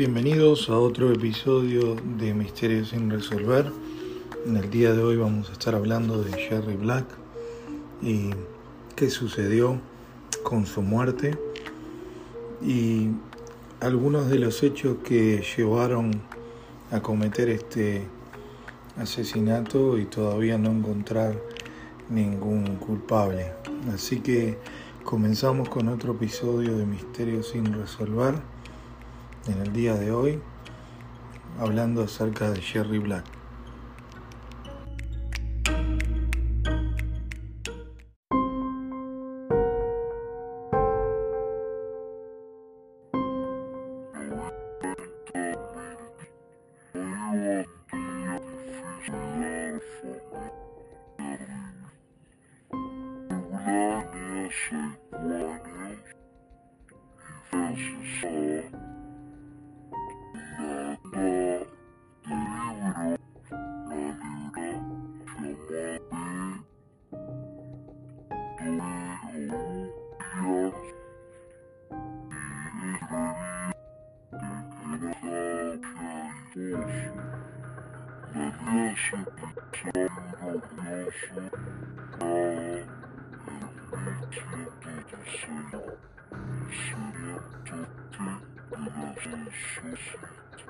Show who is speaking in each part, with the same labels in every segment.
Speaker 1: Bienvenidos a otro episodio de Misterios sin resolver. En el día de hoy vamos a estar hablando de Jerry Black y qué sucedió con su muerte y algunos de los hechos que llevaron a cometer este asesinato y todavía no encontrar ningún culpable. Así que comenzamos con otro episodio de Misterios sin resolver en el día de hoy hablando acerca de Jerry Black.
Speaker 2: Maybe I should be tired of Nelson, Kyle, and me too did the same. He said I'm dirty and I said.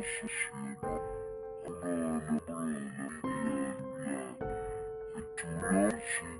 Speaker 2: Thank you.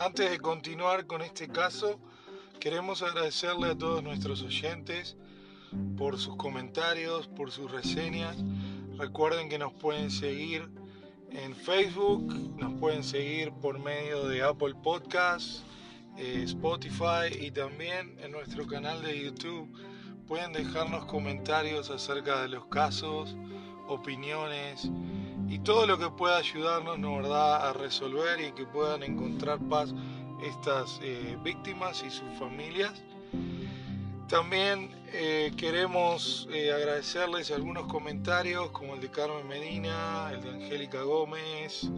Speaker 1: Antes de continuar con este caso, queremos agradecerle a todos nuestros oyentes por sus comentarios, por sus reseñas. Recuerden que nos pueden seguir en Facebook, nos pueden seguir por medio de Apple Podcasts, eh, Spotify y también en nuestro canal de YouTube. Pueden dejarnos comentarios acerca de los casos, opiniones y todo lo que pueda ayudarnos ¿no, verdad? a resolver y que puedan encontrar paz estas eh, víctimas y sus familias. También eh, queremos eh, agradecerles algunos comentarios como el de Carmen Medina, el de Angélica Gómez,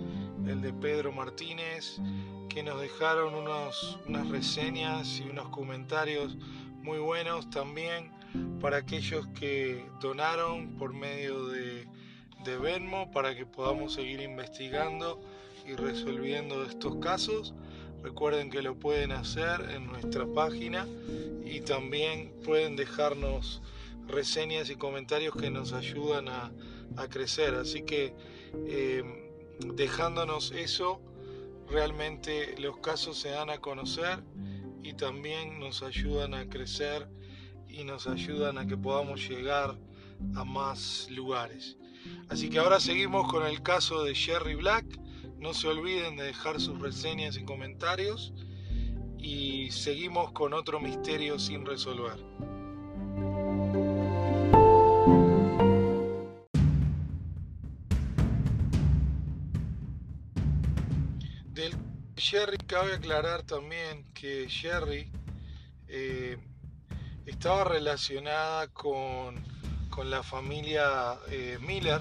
Speaker 1: el de Pedro Martínez, que nos dejaron unos, unas reseñas y unos comentarios muy buenos también para aquellos que donaron por medio de, de Venmo para que podamos seguir investigando y resolviendo estos casos. Recuerden que lo pueden hacer en nuestra página y también pueden dejarnos reseñas y comentarios que nos ayudan a, crecer. Así que eh, dejándonos eso, realmente los casos se dan a conocer y también nos ayudan a crecer y nos ayudan a que podamos llegar a más lugares. Así que ahora seguimos con el caso de Jerry Black. No se olviden de dejar sus reseñas y comentarios y seguimos con otro misterio sin resolver. Del Jerry cabe aclarar también que Jerry eh, estaba relacionada con, la familia eh, Miller.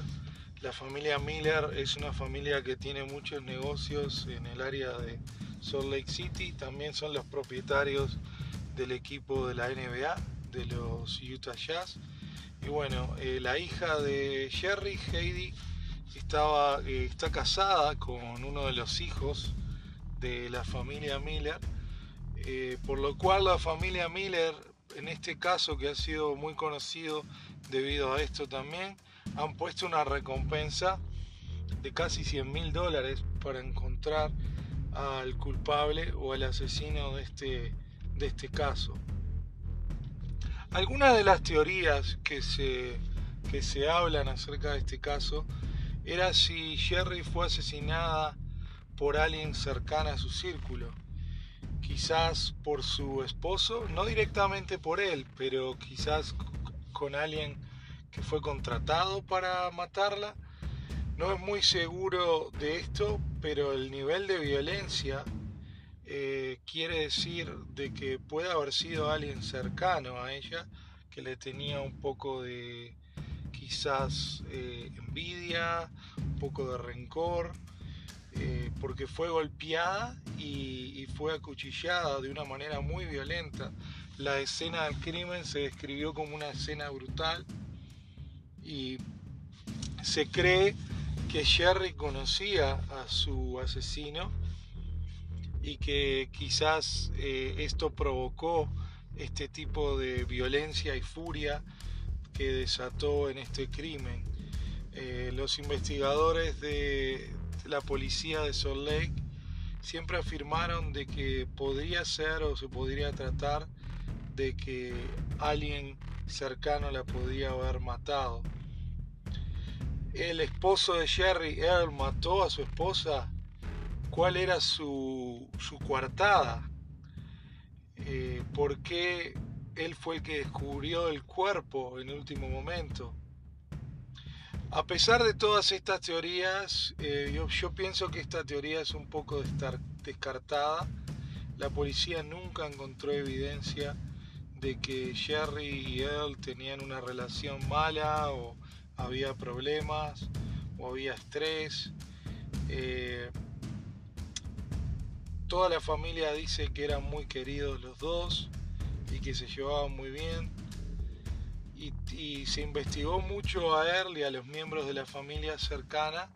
Speaker 1: La familia Miller es una familia que tiene muchos negocios en el área de, Salt Lake City, también son los propietarios del equipo de la NBA, de los Utah Jazz. Y bueno, eh, la hija de Jerry, Heidi, estaba, eh, está casada con uno de los hijos de la familia Miller, por lo cual la familia Miller, en este caso que ha sido muy conocido debido a esto también, han puesto una recompensa de casi 100 mil dólares para encontrar al culpable o al asesino de este, de este caso. Algunas de las teorías que se, que se hablan acerca de este caso era si Jerry fue asesinada por alguien cercana a su círculo, quizás por su esposo, no directamente por él, pero quizás con alguien que fue contratado para matarla no es muy seguro de esto, pero el nivel de violencia eh, quiere decir de que puede haber sido alguien cercano a ella que le tenía un poco de quizás eh, envidia, un poco de rencor, eh, porque fue golpeada y, y, fue acuchillada de una manera muy violenta. La escena del crimen se describió como una escena brutal y se cree que Jerry conocía a su asesino y que quizás eh, esto provocó este tipo de violencia y furia que desató en este crimen. Eh, los investigadores de la policía de Salt Lake siempre afirmaron de que podría ser o se podría tratar de que alguien cercano la podía haber matado el esposo de Jerry, Earl, mató a su esposa, cuál era su, su coartada, eh, por qué él fue el que descubrió el cuerpo en último momento. A pesar de todas estas teorías, eh, yo, yo, pienso que esta teoría es un poco descartada. La policía nunca encontró evidencia de que Jerry y Earl tenían una relación mala o había problemas o había estrés. Eh, toda la familia dice que eran muy queridos los dos y que se llevaban muy bien. Y, se investigó mucho a él y a los miembros de la familia cercana,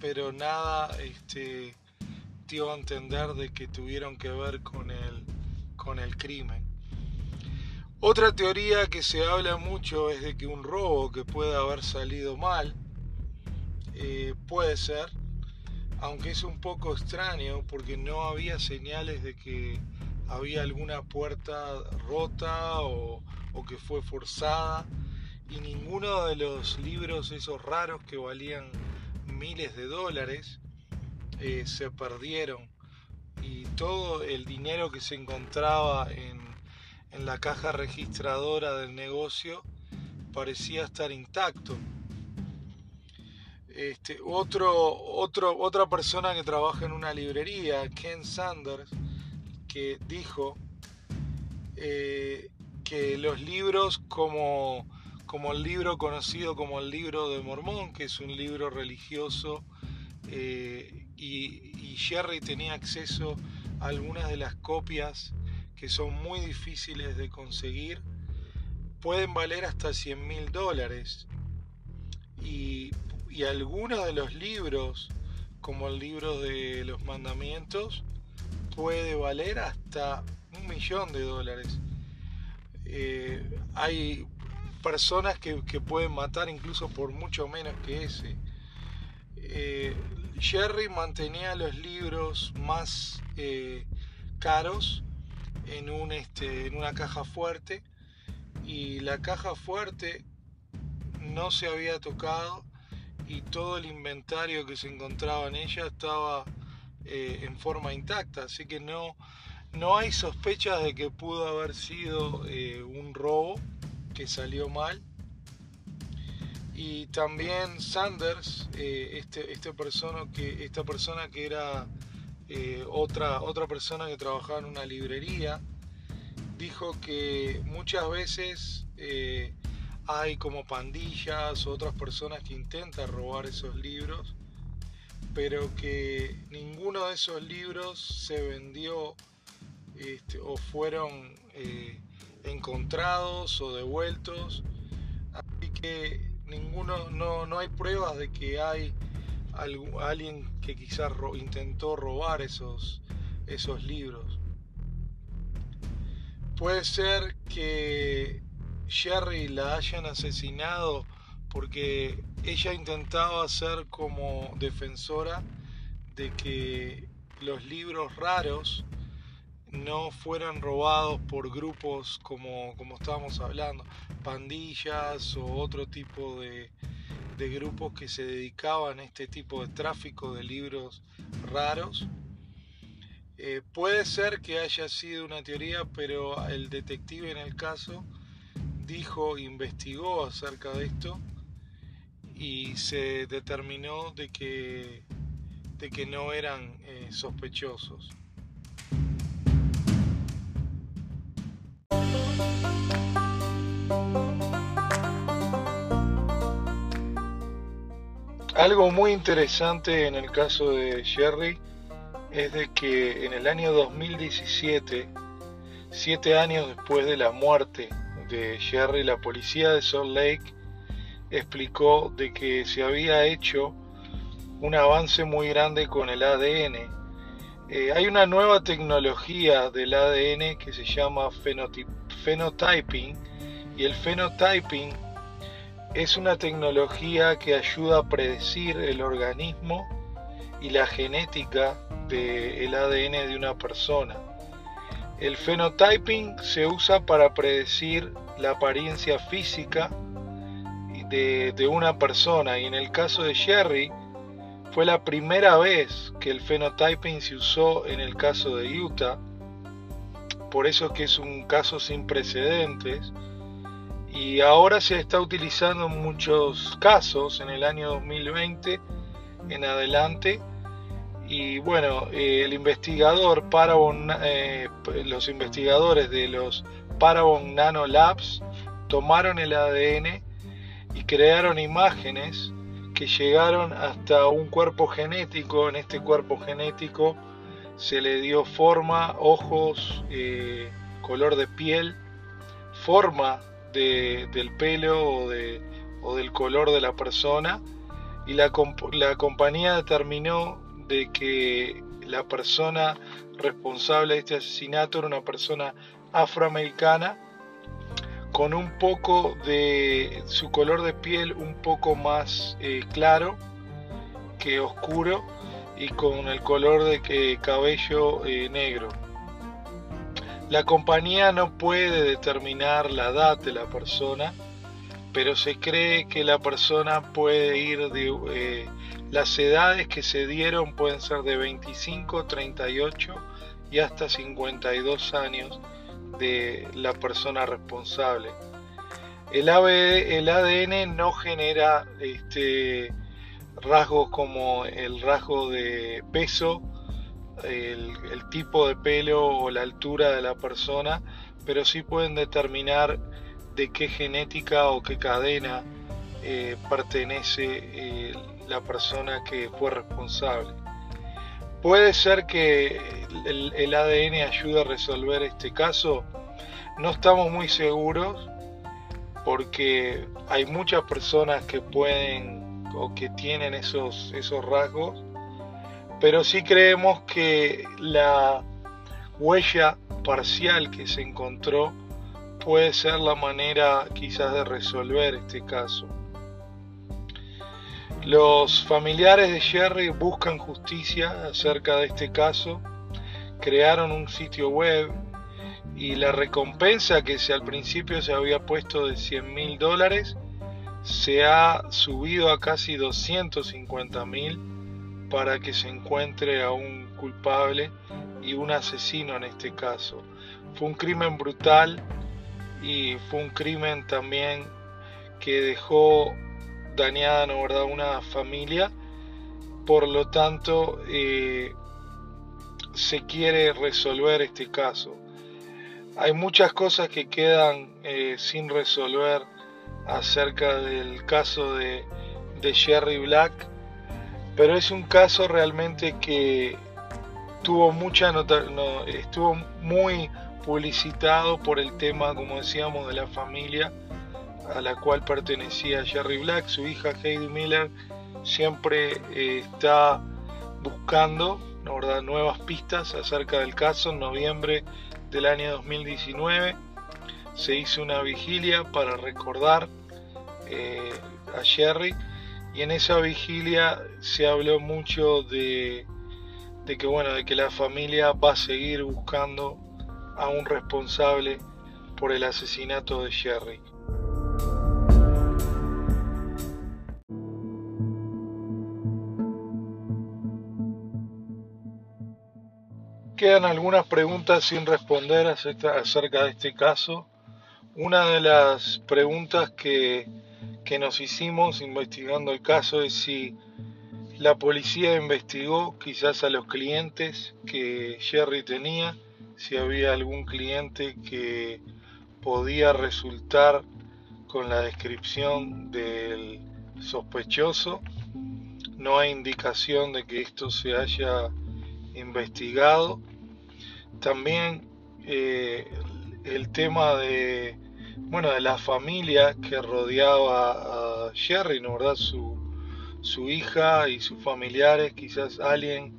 Speaker 1: pero nada este, dio a entender de que tuvieron que ver con el, con el crimen. Otra teoría que se habla mucho es de que un robo que pueda haber salido mal eh, puede ser, aunque es un poco extraño porque no había señales de que había alguna puerta rota o, que fue forzada y ninguno de los libros esos raros que valían miles de dólares eh, se perdieron. Y todo el dinero que se encontraba en en la caja registradora del negocio parecía estar intacto. Este, otro, otro, otra persona que trabaja en una librería, Ken Sanders, que dijo eh, que los libros como, como el libro conocido como el libro de Mormón, que es un libro religioso, eh, y, y Jerry tenía acceso a algunas de las copias que son muy difíciles de conseguir, pueden valer hasta 100 mil dólares. Y, y algunos de los libros, como el libro de los mandamientos, puede valer hasta un millón de dólares. Eh, hay personas que, pueden matar incluso por mucho menos que ese. Eh, Jerry mantenía los libros más eh, caros en, un, este, en una caja fuerte y la caja fuerte no se había tocado y todo el inventario que se encontraba en ella estaba en forma intacta, así que no, no hay sospechas de que pudo haber sido eh, un robo que salió mal. Y también Sanders, eh, este, este persona que, esta persona que era eh, otra, otra persona que trabajaba en una librería, dijo que muchas veces hay como pandillas o otras personas que intentan robar esos libros, pero que ninguno de esos libros se vendió este, o fueron eh, encontrados o devueltos. Así que ninguno, no, no hay pruebas de que hay alguien que quizás intentó robar esos, esos libros. Puede ser que Sherry la hayan asesinado porque ella intentaba ser como defensora de que los libros raros no fueran robados por grupos como, como estábamos hablando, pandillas o otro tipo de, grupos que se dedicaban a este tipo de tráfico de libros raros. Eh, puede ser que haya sido una teoría, pero el detective en el caso dijo, investigó acerca de esto y se determinó de que, de que no eran eh, sospechosos. Algo muy interesante en el caso de Jerry es de que en el año 2017, siete años después de la muerte de Jerry, la policía de Salt Lake explicó de que se había hecho un avance muy grande con el ADN. Eh, hay una nueva tecnología del ADN que se llama phenotyping y el phenotyping es una tecnología que ayuda a predecir el organismo y la genética del ADN de una persona. El phenotyping se usa para predecir la apariencia física de, de, una persona y en el caso de Sherry fue la primera vez que el phenotyping se usó en el caso de Utah, por eso que es un caso sin precedentes y ahora se está utilizando en muchos casos en el año 2020 en adelante. Y bueno eh, el investigador Parabon eh, los investigadores de los Parabon Nano Labs tomaron el ADN y crearon imágenes que llegaron hasta un cuerpo genético. En este cuerpo genético se le dio forma ojos eh, color de piel forma del pelo o, de, o, del color de la persona y la, la compañía determinó de que la persona responsable de este asesinato era una persona afroamericana con un poco de su color de piel un poco más eh, claro que oscuro y con el color de cabello eh, negro. La compañía no puede determinar la edad de la persona, pero se cree que la persona puede ir de... Eh, las edades que se dieron pueden ser de 25, 38 y hasta 52 años de la persona responsable. El, el ADN no genera este, rasgos como el rasgo de peso el, tipo de pelo o la altura de la persona, pero sí pueden determinar de qué genética o qué cadena eh, pertenece eh, la persona que fue responsable. Puede ser que el, ADN ayude a resolver este caso. No estamos muy seguros porque hay muchas personas que pueden o que tienen esos, esos rasgos, pero sí creemos que la huella parcial que se encontró puede ser la manera quizás de resolver este caso. Los familiares de Jerry buscan justicia acerca de este caso, crearon un sitio web y la recompensa que se al principio se había puesto de 100 mil dólares se ha subido a casi 250 mil para que se encuentre a un culpable y un asesino en este caso. Fue un crimen brutal y fue un crimen también que dejó dañada ¿no, verdad? una familia. Por lo tanto, eh, se quiere resolver este caso. Hay muchas cosas que quedan eh, sin resolver acerca del caso de, de Jerry Black, pero es un caso realmente que tuvo mucha nota, no, estuvo muy publicitado por el tema, como decíamos, de la familia a la cual pertenecía Jerry Black. Su hija Heidi Miller siempre eh, está buscando nuevas pistas acerca del caso. En noviembre del año 2019 se hizo una vigilia para recordar eh, a Jerry y en esa vigilia se habló mucho de que bueno, de que la familia va a seguir buscando a un responsable por el asesinato de Jerry. Quedan algunas preguntas sin responder acerca de este caso. Una de las preguntas que, que nos hicimos investigando el caso es si la policía investigó quizás a los clientes que Jerry tenía, si había algún cliente que podía resultar con la descripción del sospechoso. No hay indicación de que esto se haya investigado. También eh, el tema de bueno de la familia que rodeaba a Jerry, ¿no verdad? Su, su hija y sus familiares, quizás alguien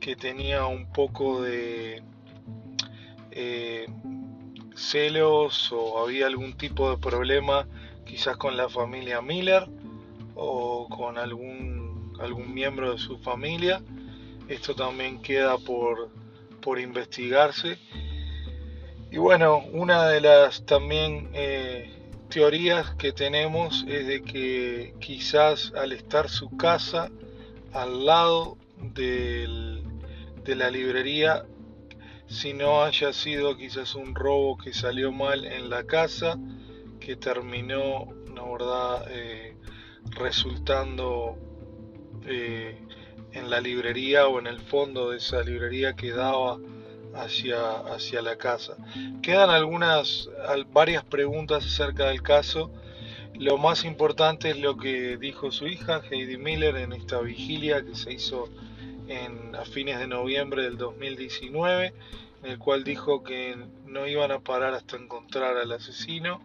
Speaker 1: que tenía un poco de eh, celos o había algún tipo de problema quizás con la familia Miller o con algún, algún miembro de su familia. Esto también queda por, por investigarse. Y bueno, una de las también eh, teorías que tenemos es de que quizás al estar su casa al lado de la librería, si no haya sido quizás un robo que salió mal en la casa, que terminó, verdad, eh, resultando eh, en la librería o en el fondo de esa librería que daba hacia, hacia la casa. Quedan algunas, varias preguntas acerca del caso. Lo más importante es lo que dijo su hija, Heidi Miller, en esta vigilia que se hizo a fines de noviembre del 2019, en el cual dijo que no iban a parar hasta encontrar al asesino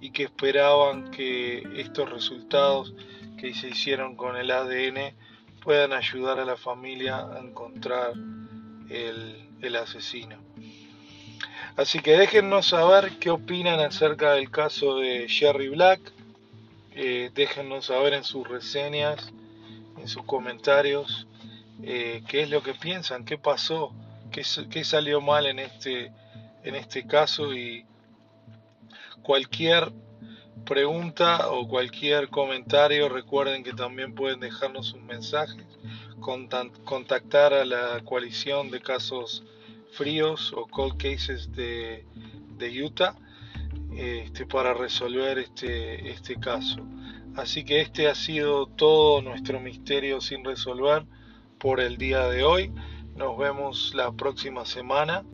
Speaker 1: y que esperaban que estos resultados que se hicieron con el ADN puedan ayudar a la familia a encontrar el, el asesino. Así que déjennos saber qué opinan acerca del caso de Jerry Black. Eh, saber en sus reseñas, en sus comentarios, eh, qué es lo que piensan, qué pasó, qué, qué, salió mal en este, en este caso y cualquier pregunta o cualquier comentario, recuerden que también pueden dejarnos un mensaje, contactar a la coalición de casos fríos o cold cases de, Utah este, para resolver este, este caso. Así que este ha sido todo nuestro misterio sin resolver por el día de hoy. Nos vemos la próxima semana.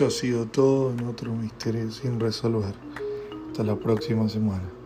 Speaker 1: Esto ha sido todo en otro misterio sin resolver. Hasta la próxima semana.